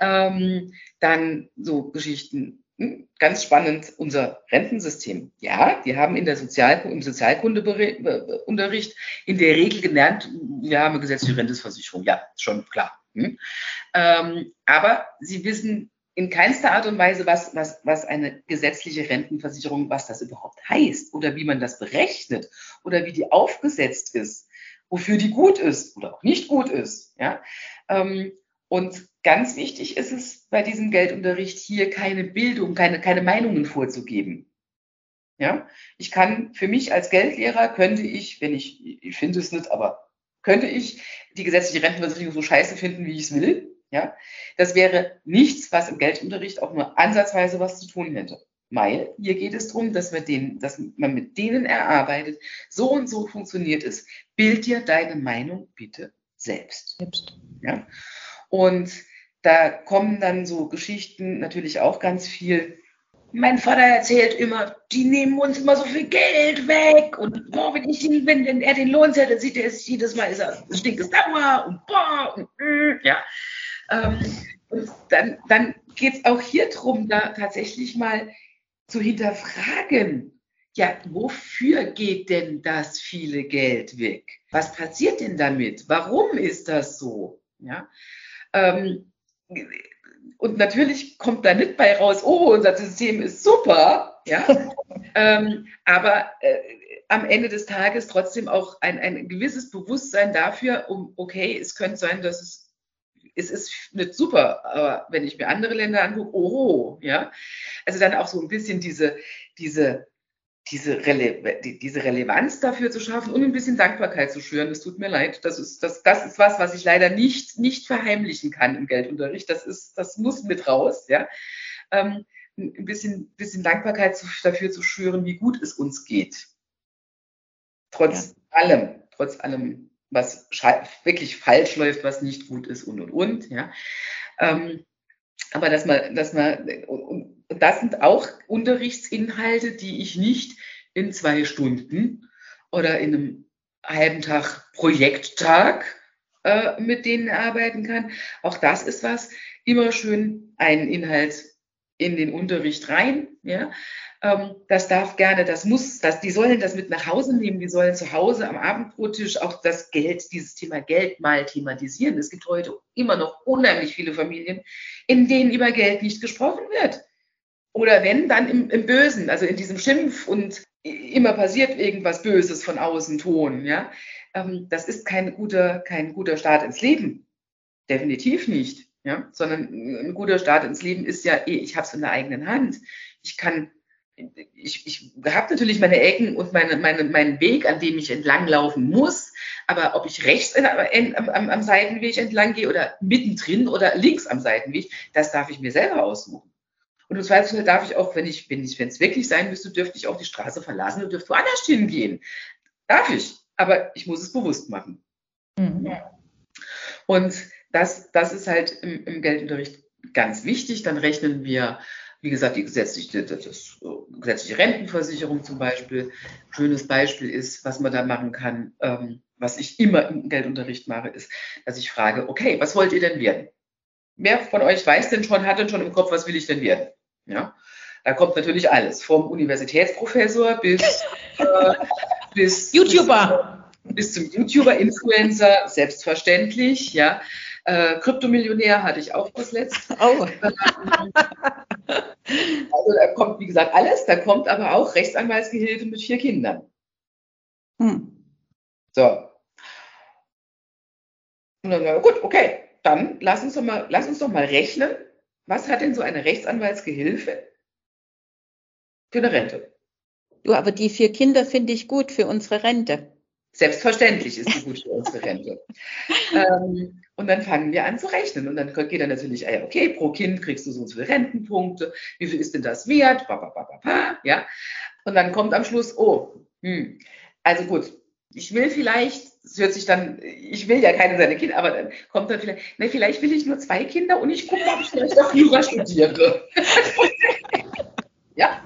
Ähm, dann so Geschichten, hm, ganz spannend, unser Rentensystem. Ja, wir haben in der Sozial im Sozialkundeunterricht in der Regel gelernt, wir haben eine gesetzliche Rentenversicherung. Ja, schon klar. Hm? Ähm, aber Sie wissen in keinster Art und Weise, was, was, was eine gesetzliche Rentenversicherung, was das überhaupt heißt oder wie man das berechnet oder wie die aufgesetzt ist, wofür die gut ist oder auch nicht gut ist. Ja? Ähm, und ganz wichtig ist es bei diesem Geldunterricht hier keine Bildung, keine, keine Meinungen vorzugeben. Ja, ich kann für mich als Geldlehrer könnte ich, wenn ich, ich finde es nicht, aber könnte ich die gesetzliche Rentenversicherung so scheiße finden, wie ich es will, ja, das wäre nichts, was im Geldunterricht auch nur ansatzweise was zu tun hätte. Weil hier geht es darum, dass, wir den, dass man mit denen erarbeitet, so und so funktioniert es. Bild dir deine Meinung bitte selbst. selbst. Ja? Und da kommen dann so Geschichten natürlich auch ganz viel. Mein Vater erzählt immer, die nehmen uns immer so viel Geld weg und boah, wenn, ich den, wenn, wenn er den Lohnzettel sieht, der ist jedes Mal ist er stinkes Dauer und boah und mm, ja. Ähm, und dann, dann geht es auch hier drum, da tatsächlich mal zu hinterfragen, ja, wofür geht denn das viele Geld weg? Was passiert denn damit? Warum ist das so? Ja. Ähm, und natürlich kommt da nicht bei raus, oh, unser System ist super, ja. ähm, aber äh, am Ende des Tages trotzdem auch ein, ein gewisses Bewusstsein dafür, um, okay, es könnte sein, dass es es ist nicht super, aber wenn ich mir andere Länder angucke, oh, ja. Also dann auch so ein bisschen diese, diese, diese, Rele diese Relevanz dafür zu schaffen und ein bisschen Dankbarkeit zu schüren. Das tut mir leid. Das ist, das, das ist was, was ich leider nicht, nicht verheimlichen kann im Geldunterricht. Das ist, das muss mit raus, ja. Ähm, ein bisschen, bisschen Dankbarkeit zu, dafür zu schüren, wie gut es uns geht. Trotz ja. allem, trotz allem, was wirklich falsch läuft, was nicht gut ist und und und. Ja. Ähm, aber dass man, dass man, und das sind auch Unterrichtsinhalte, die ich nicht in zwei Stunden oder in einem halben Tag Projekttag äh, mit denen arbeiten kann. Auch das ist was, immer schön einen Inhalt in den Unterricht rein. Ja? Ähm, das darf gerne, das muss, das, die sollen das mit nach Hause nehmen, die sollen zu Hause am Abendbrottisch auch das Geld, dieses Thema Geld mal thematisieren. Es gibt heute immer noch unheimlich viele Familien, in denen über Geld nicht gesprochen wird. Oder wenn, dann im, im Bösen, also in diesem Schimpf und immer passiert irgendwas Böses von außen Ton. Ja? Ähm, das ist kein guter, kein guter Start ins Leben. Definitiv nicht. Ja? Sondern ein guter Start ins Leben ist ja, eh, ich habe es in der eigenen Hand. Ich kann ich, ich habe natürlich meine Ecken und meine, meine, meinen Weg, an dem ich entlanglaufen muss. Aber ob ich rechts in, in, am, am Seitenweg entlang gehe oder mittendrin oder links am Seitenweg, das darf ich mir selber aussuchen. Und im Zweifelsfall darf ich auch, wenn ich, wenn ich, wenn es wirklich sein müsste, dürfte ich auch die Straße verlassen und dürfte woanders hingehen. Darf ich. Aber ich muss es bewusst machen. Mhm. Und das, das ist halt im, im Geldunterricht ganz wichtig. Dann rechnen wir wie gesagt, die gesetzliche, das, das, gesetzliche Rentenversicherung zum Beispiel. Schönes Beispiel ist, was man da machen kann, ähm, was ich immer im Geldunterricht mache, ist, dass ich frage, okay, was wollt ihr denn werden? Wer von euch weiß denn schon, hat denn schon im Kopf, was will ich denn werden? Ja, da kommt natürlich alles, vom Universitätsprofessor bis, äh, bis YouTuber. Bis zum YouTuber, Influencer, selbstverständlich, ja. Äh, Kryptomillionär hatte ich auch bis letzt. Oh. also da kommt, wie gesagt, alles. Da kommt aber auch Rechtsanwaltsgehilfe mit vier Kindern. Hm. So. Und dann, gut, okay, dann lass uns doch mal, lass uns doch mal rechnen. Was hat denn so eine Rechtsanwaltsgehilfe für eine Rente? Du, aber die vier Kinder finde ich gut für unsere Rente. Selbstverständlich ist die gut für unsere Rente. ähm, und dann fangen wir an zu rechnen. Und dann geht dann natürlich, ah okay, pro Kind kriegst du so und so viele Rentenpunkte. Wie viel ist denn das wert? Ba, ba, ba, ja. Und dann kommt am Schluss, oh, hm, also gut, ich will vielleicht, das hört sich dann, ich will ja keine seine Kinder, aber dann kommt dann vielleicht, ne, vielleicht will ich nur zwei Kinder und ich gucke, ob ich vielleicht auch Jura studiere. ja.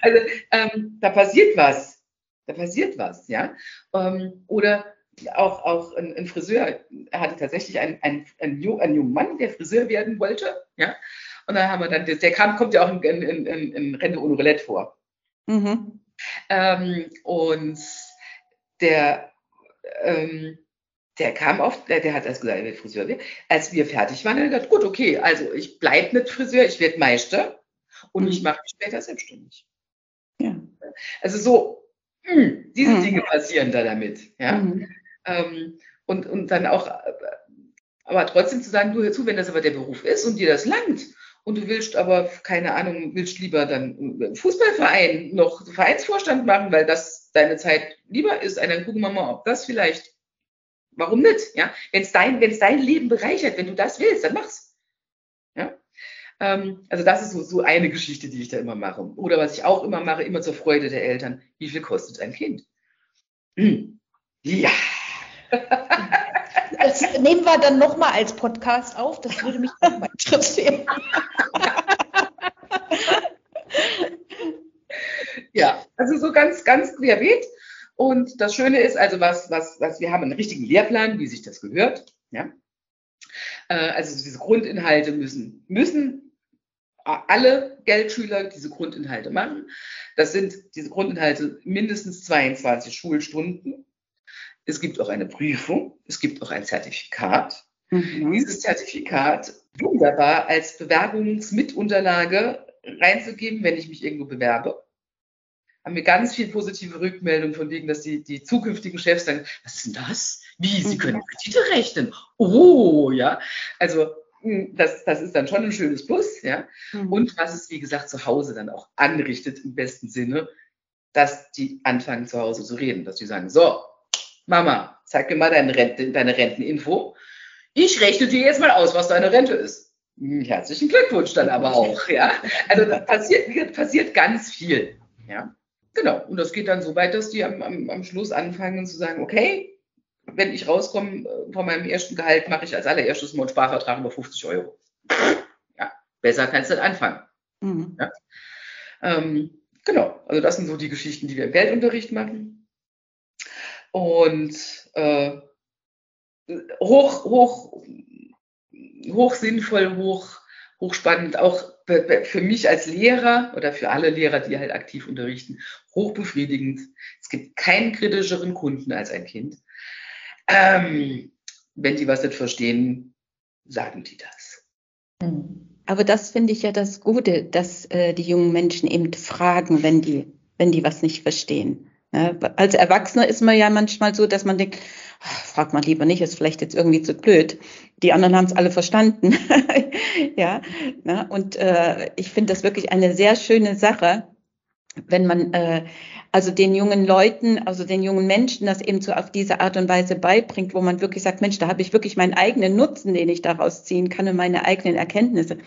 Also ähm, da passiert was. Da passiert was, ja. Ähm, oder auch, auch ein, ein, Friseur, er hatte tatsächlich einen, einen, einen, einen, jungen Mann, der Friseur werden wollte, ja. Und dann haben wir dann, der kam, kommt ja auch in, in, in, in Rente ohne Roulette vor. Mhm. Ähm, und der, ähm, der kam auf, der, der hat als gesagt, er wird Friseur werden. Als wir fertig waren, hat er gesagt, gut, okay, also ich bleibe nicht Friseur, ich werde Meister und mhm. ich mache mich später selbstständig. Ja. Also so, mh, hm, diese mhm. Dinge passieren da damit. Ja. Mhm. Ähm, und, und dann auch, aber trotzdem zu sagen, du hör zu, wenn das aber der Beruf ist und dir das langt und du willst aber, keine Ahnung, willst lieber dann Fußballverein noch Vereinsvorstand machen, weil das deine Zeit lieber ist, dann gucken wir mal, ob das vielleicht, warum nicht, ja? Wenn es dein, wenn es dein Leben bereichert, wenn du das willst, dann mach's. Ähm, also das ist so, so eine Geschichte, die ich da immer mache. Oder was ich auch immer mache, immer zur Freude der Eltern. Wie viel kostet ein Kind? Hm. Ja. Das nehmen wir dann nochmal als Podcast auf. Das würde mich auch mal interessieren. ja, also so ganz, ganz querbeet. Und das Schöne ist, also was, was, was, wir haben einen richtigen Lehrplan, wie sich das gehört. Ja. Äh, also diese Grundinhalte müssen, müssen alle Geldschüler diese Grundinhalte machen. Das sind diese Grundinhalte mindestens 22 Schulstunden. Es gibt auch eine Prüfung, es gibt auch ein Zertifikat. Mhm. Dieses Zertifikat wunderbar als Bewerbungsmitunterlage reinzugeben, wenn ich mich irgendwo bewerbe. Haben wir ganz viel positive Rückmeldungen von wegen, dass die, die zukünftigen Chefs sagen, was ist denn das? Wie, Sie mhm. können Kredite rechnen? Oh, ja. Also das, das ist dann schon ein schönes Plus, ja. Mhm. Und was es, wie gesagt, zu Hause dann auch anrichtet im besten Sinne, dass die anfangen zu Hause zu reden, dass die sagen, so, Mama, zeig mir mal deine, Rente, deine Renteninfo. Ich rechne dir jetzt mal aus, was deine Rente ist. Hm, herzlichen Glückwunsch dann aber auch, ja. Also da passiert, passiert ganz viel, ja. Genau. Und das geht dann so weit, dass die am, am, am Schluss anfangen zu sagen, okay, wenn ich rauskomme äh, von meinem ersten Gehalt, mache ich als allererstes mal einen Sparvertrag über 50 Euro. Ja, besser kannst du dann anfangen. Mhm. Ja. Ähm, genau, also das sind so die Geschichten, die wir im Geldunterricht machen. Und äh, hoch, hoch, hoch sinnvoll, hoch, hochspannend, auch für mich als Lehrer oder für alle Lehrer, die halt aktiv unterrichten, hochbefriedigend. Es gibt keinen kritischeren Kunden als ein Kind. Ähm, wenn die was nicht verstehen, sagen die das. Hm. Aber das finde ich ja das Gute, dass äh, die jungen Menschen eben fragen, wenn die, wenn die was nicht verstehen. Ja, als Erwachsener ist man ja manchmal so, dass man denkt, ach, frag mal lieber nicht, ist vielleicht jetzt irgendwie zu blöd. Die anderen haben es alle verstanden. ja, na, und äh, ich finde das wirklich eine sehr schöne Sache, wenn man äh, also den jungen Leuten, also den jungen Menschen das eben so auf diese Art und Weise beibringt, wo man wirklich sagt, Mensch, da habe ich wirklich meinen eigenen Nutzen, den ich daraus ziehen kann und meine eigenen Erkenntnisse.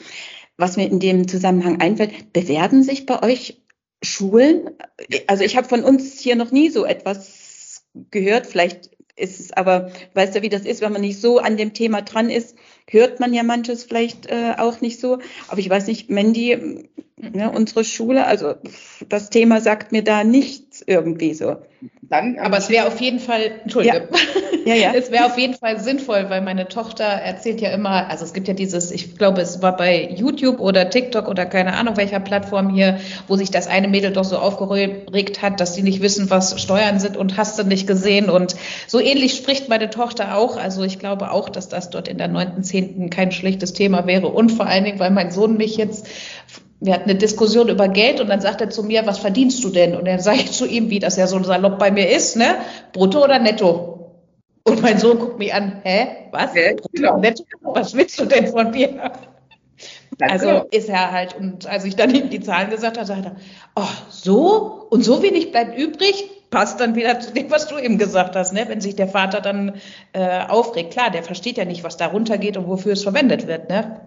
Was mir in dem Zusammenhang einfällt, bewerben sich bei euch Schulen? Also ich habe von uns hier noch nie so etwas gehört. Vielleicht ist es aber, weißt du, wie das ist, wenn man nicht so an dem Thema dran ist, hört man ja manches vielleicht äh, auch nicht so. Aber ich weiß nicht, Mandy, ne, unsere Schule, also das Thema sagt mir da nichts irgendwie so. Dann, aber es wäre auf jeden Fall, Entschuldige, ja. Ja, ja. es wäre auf jeden Fall sinnvoll, weil meine Tochter erzählt ja immer, also es gibt ja dieses, ich glaube, es war bei YouTube oder TikTok oder keine Ahnung welcher Plattform hier, wo sich das eine Mädel doch so aufgeregt hat, dass sie nicht wissen, was Steuern sind und hast du nicht gesehen und so ähnlich spricht meine Tochter auch, also ich glaube auch, dass das dort in der neunten, zehnten kein schlechtes Thema wäre und vor allen Dingen, weil mein Sohn mich jetzt wir hatten eine Diskussion über Geld und dann sagt er zu mir, was verdienst du denn? Und dann sage ich zu ihm, wie das ja so salopp bei mir ist, ne? Brutto oder netto? Und mein Sohn guckt mich an, hä? Was? Ja, genau. netto? Was willst du denn von mir? Also genau. ist er halt, und als ich dann ihm die Zahlen gesagt habe, sagt er, oh, so? Und so wenig bleibt übrig? Passt dann wieder zu dem, was du eben gesagt hast, ne? Wenn sich der Vater dann äh, aufregt. Klar, der versteht ja nicht, was darunter geht und wofür es verwendet wird, ne?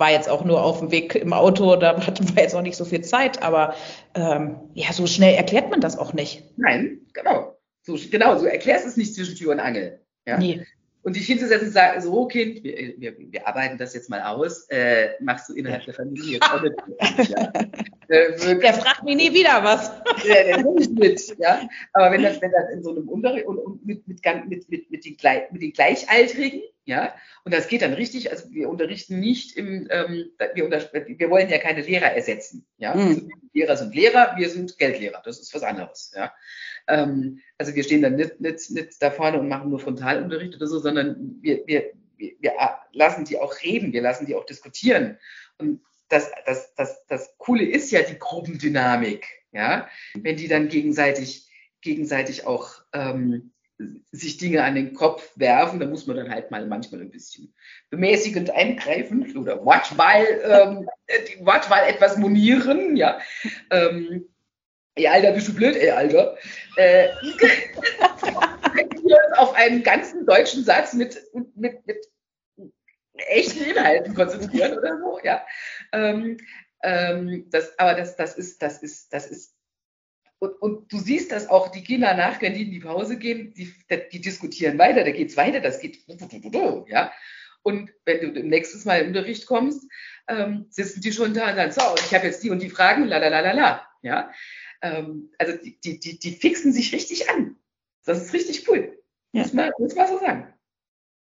War jetzt auch nur auf dem Weg im Auto, da hatten wir jetzt auch nicht so viel Zeit, aber ähm, ja, so schnell erklärt man das auch nicht. Nein, genau. So, genau, so erklärst es nicht zwischen Tür und Angel. Ja? Nee. Und dich hinzusetzen und sagen, so Kind, wir, wir, wir arbeiten das jetzt mal aus, äh, machst du innerhalb der Familie. Ja. Äh, der fragt mich nie wieder was. Ja, der nicht mit, ja. Aber wenn das, wenn das in so einem Unterricht und, und mit, mit, mit, mit, mit, den mit den Gleichaltrigen, ja, und das geht dann richtig, also wir unterrichten nicht im, ähm, wir, unter, wir wollen ja keine Lehrer ersetzen, ja. Mhm. Also Lehrer sind Lehrer, wir sind Geldlehrer, das ist was anderes, ja. Ähm, also wir stehen dann nicht, nicht, nicht da vorne und machen nur Frontalunterricht oder so, sondern wir, wir, wir lassen die auch reden, wir lassen die auch diskutieren. Und das, das, das, das Coole ist ja die Gruppendynamik, ja, wenn die dann gegenseitig, gegenseitig auch ähm, sich Dinge an den Kopf werfen, da muss man dann halt mal manchmal ein bisschen bemäßigend eingreifen oder Wortwahl, ähm, Wortwahl etwas monieren, ja. Ähm, ey Alter, bist du blöd, ey Alter. Äh, wir uns auf einen ganzen deutschen Satz mit, mit, mit echten Inhalten konzentrieren oder so, ja. Ähm, ähm, das, aber das, das ist, das ist, das ist und, und, du siehst, dass auch die Kinder nach, wenn die in die Pause gehen, die, die diskutieren weiter, da geht es weiter, das geht ja. Und wenn du nächstes Mal im Unterricht kommst, ähm, sitzen die schon da und sagen, so, ich habe jetzt die und die Fragen, la la la la la, ja ähm, also die, die, die, fixen sich richtig an. Das ist richtig cool. Ja. Muss, man, muss man so sagen.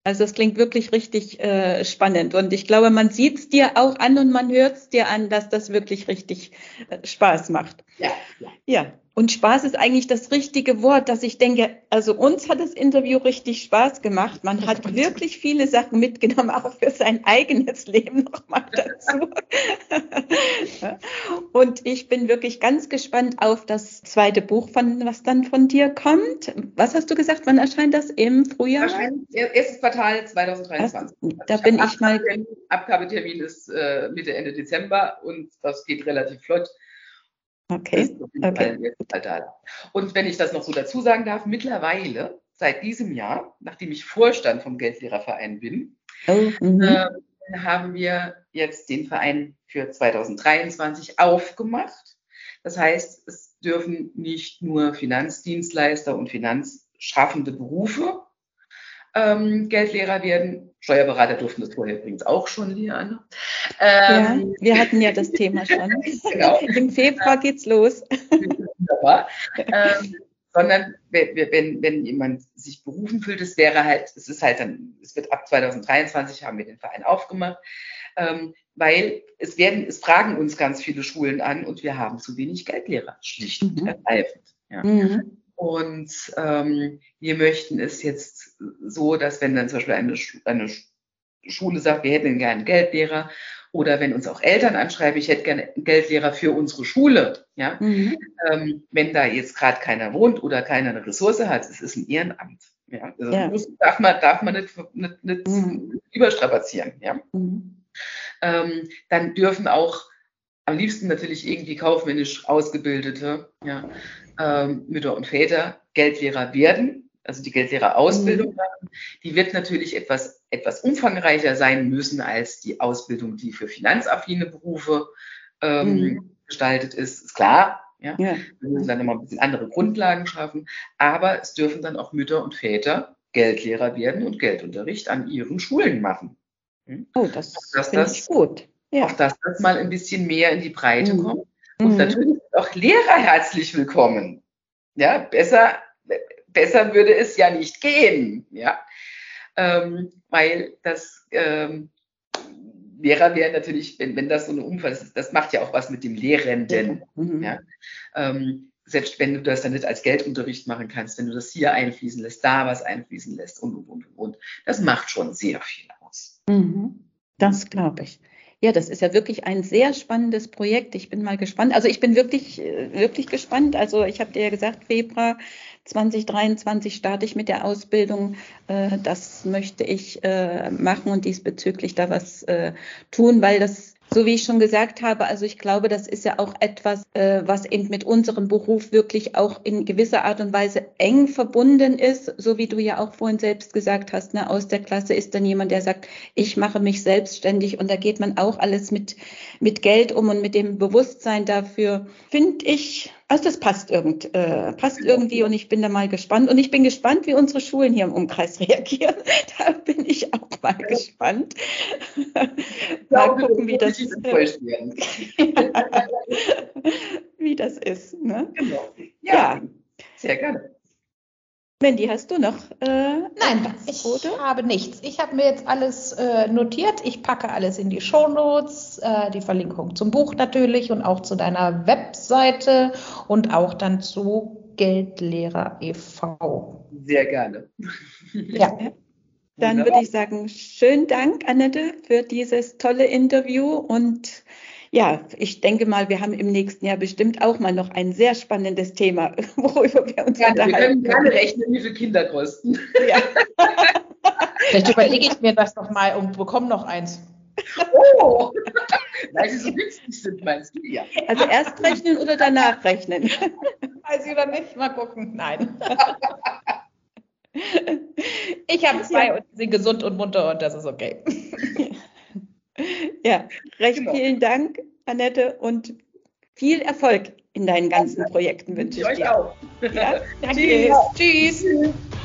Also es klingt wirklich richtig äh, spannend und ich glaube, man sieht es dir auch an und man hört es dir an, dass das wirklich richtig äh, Spaß macht. Ja, ja. ja. Und Spaß ist eigentlich das richtige Wort, dass ich denke, also uns hat das Interview richtig Spaß gemacht. Man hat wirklich viele Sachen mitgenommen, auch für sein eigenes Leben nochmal dazu. Und ich bin wirklich ganz gespannt auf das zweite Buch, von, was dann von dir kommt. Was hast du gesagt? Wann erscheint das? Im Frühjahr? Erstes Quartal 2023. Da bin ich mal. Abgabetermin ist äh, Mitte, Ende Dezember und das geht relativ flott. Okay. okay. Und wenn ich das noch so dazu sagen darf, mittlerweile, seit diesem Jahr, nachdem ich Vorstand vom Geldlehrerverein bin, oh, äh, haben wir jetzt den Verein für 2023 aufgemacht. Das heißt, es dürfen nicht nur Finanzdienstleister und finanzschaffende Berufe ähm, Geldlehrer werden. Steuerberater durften das vorher übrigens auch schon lernen. Ähm, ja, wir hatten ja das Thema schon. genau. Im Februar geht's los. Wunderbar. ähm, sondern wenn, wenn, jemand sich berufen fühlt, es wäre halt, es ist halt dann, es wird ab 2023 haben wir den Verein aufgemacht, ähm, weil es werden, es fragen uns ganz viele Schulen an und wir haben zu wenig Geldlehrer, schlicht und ergreifend. Ja. Mhm. Und ähm, wir möchten es jetzt so, dass wenn dann zum Beispiel eine, eine Schule sagt, wir hätten gerne einen Geldlehrer oder wenn uns auch Eltern anschreiben, ich hätte gerne einen Geldlehrer für unsere Schule, ja, mhm. ähm, wenn da jetzt gerade keiner wohnt oder keiner eine Ressource hat, es ist ein Ehrenamt. Ja, also ja. Muss, darf man, darf man nicht, nicht, nicht mhm. überstrapazieren, ja. Mhm. Ähm, dann dürfen auch am liebsten natürlich irgendwie kaufmännisch ausgebildete ja, ähm, Mütter und Väter Geldlehrer werden also die Geldlehrerausbildung mhm. die wird natürlich etwas, etwas umfangreicher sein müssen als die Ausbildung, die für finanzaffine Berufe ähm, mhm. gestaltet ist, ist klar. Ja? ja. Wir müssen dann nochmal ein bisschen andere Grundlagen schaffen, aber es dürfen dann auch Mütter und Väter Geldlehrer werden und Geldunterricht an ihren Schulen machen. Hm? Oh, das, das finde ich gut. Ja. Auch dass das mal ein bisschen mehr in die Breite mhm. kommt. Und mhm. natürlich sind auch Lehrer herzlich willkommen. Ja, besser besser würde es ja nicht gehen, ja, ähm, weil das ähm, Lehrer wäre natürlich, wenn, wenn das so eine Umfall ist, das macht ja auch was mit dem Lehrenden, mhm. ja. Ähm, selbst wenn du das dann nicht als Geldunterricht machen kannst, wenn du das hier einfließen lässt, da was einfließen lässt und, und, und, und. Das macht schon sehr viel aus. Mhm. Das glaube ich. Ja, das ist ja wirklich ein sehr spannendes Projekt. Ich bin mal gespannt. Also ich bin wirklich, äh, wirklich gespannt. Also ich habe dir ja gesagt, Februar 2023 starte ich mit der Ausbildung. Äh, das möchte ich äh, machen und diesbezüglich da was tun, weil das so wie ich schon gesagt habe, also ich glaube, das ist ja auch etwas, äh, was eben mit unserem Beruf wirklich auch in gewisser Art und Weise eng verbunden ist, so wie du ja auch vorhin selbst gesagt hast, ne, aus der Klasse ist dann jemand, der sagt, ich mache mich selbstständig und da geht man auch alles mit, mit Geld um und mit dem Bewusstsein dafür, finde ich, also das passt, irgend, äh, passt irgendwie und ich bin da mal gespannt. Und ich bin gespannt, wie unsere Schulen hier im Umkreis reagieren. Da bin ich auch mal gespannt. mal gucken, wie das, wie das ist. Ne? Genau. Ja, ja, sehr gerne. Mandy, hast du noch? Äh, Nein, ich oder? habe nichts. Ich habe mir jetzt alles äh, notiert. Ich packe alles in die Shownotes, äh, die Verlinkung zum Buch natürlich und auch zu deiner Webseite und auch dann zu Geldlehrer e.V. Sehr gerne. Ja. Dann würde ich sagen, schönen Dank, Annette, für dieses tolle Interview und ja, ich denke mal, wir haben im nächsten Jahr bestimmt auch mal noch ein sehr spannendes Thema, worüber wir uns ja, unterhalten. Wir können gerne rechnen, wie viele Kinder kosten. Ja. Vielleicht überlege ich mir das noch mal und bekomme noch eins. Oh, weil sie so günstig sind, meinst du? Ja. Also erst rechnen oder danach rechnen? Weiß ich oder nicht? Mal gucken. Nein. Ich habe zwei ja. und sind gesund und munter und das ist okay. Ja, recht genau. vielen Dank, Annette, und viel Erfolg in deinen ganzen Projekten wünsche ich, dir. Euch auch. Ja, danke. Tschüss. Tschüss.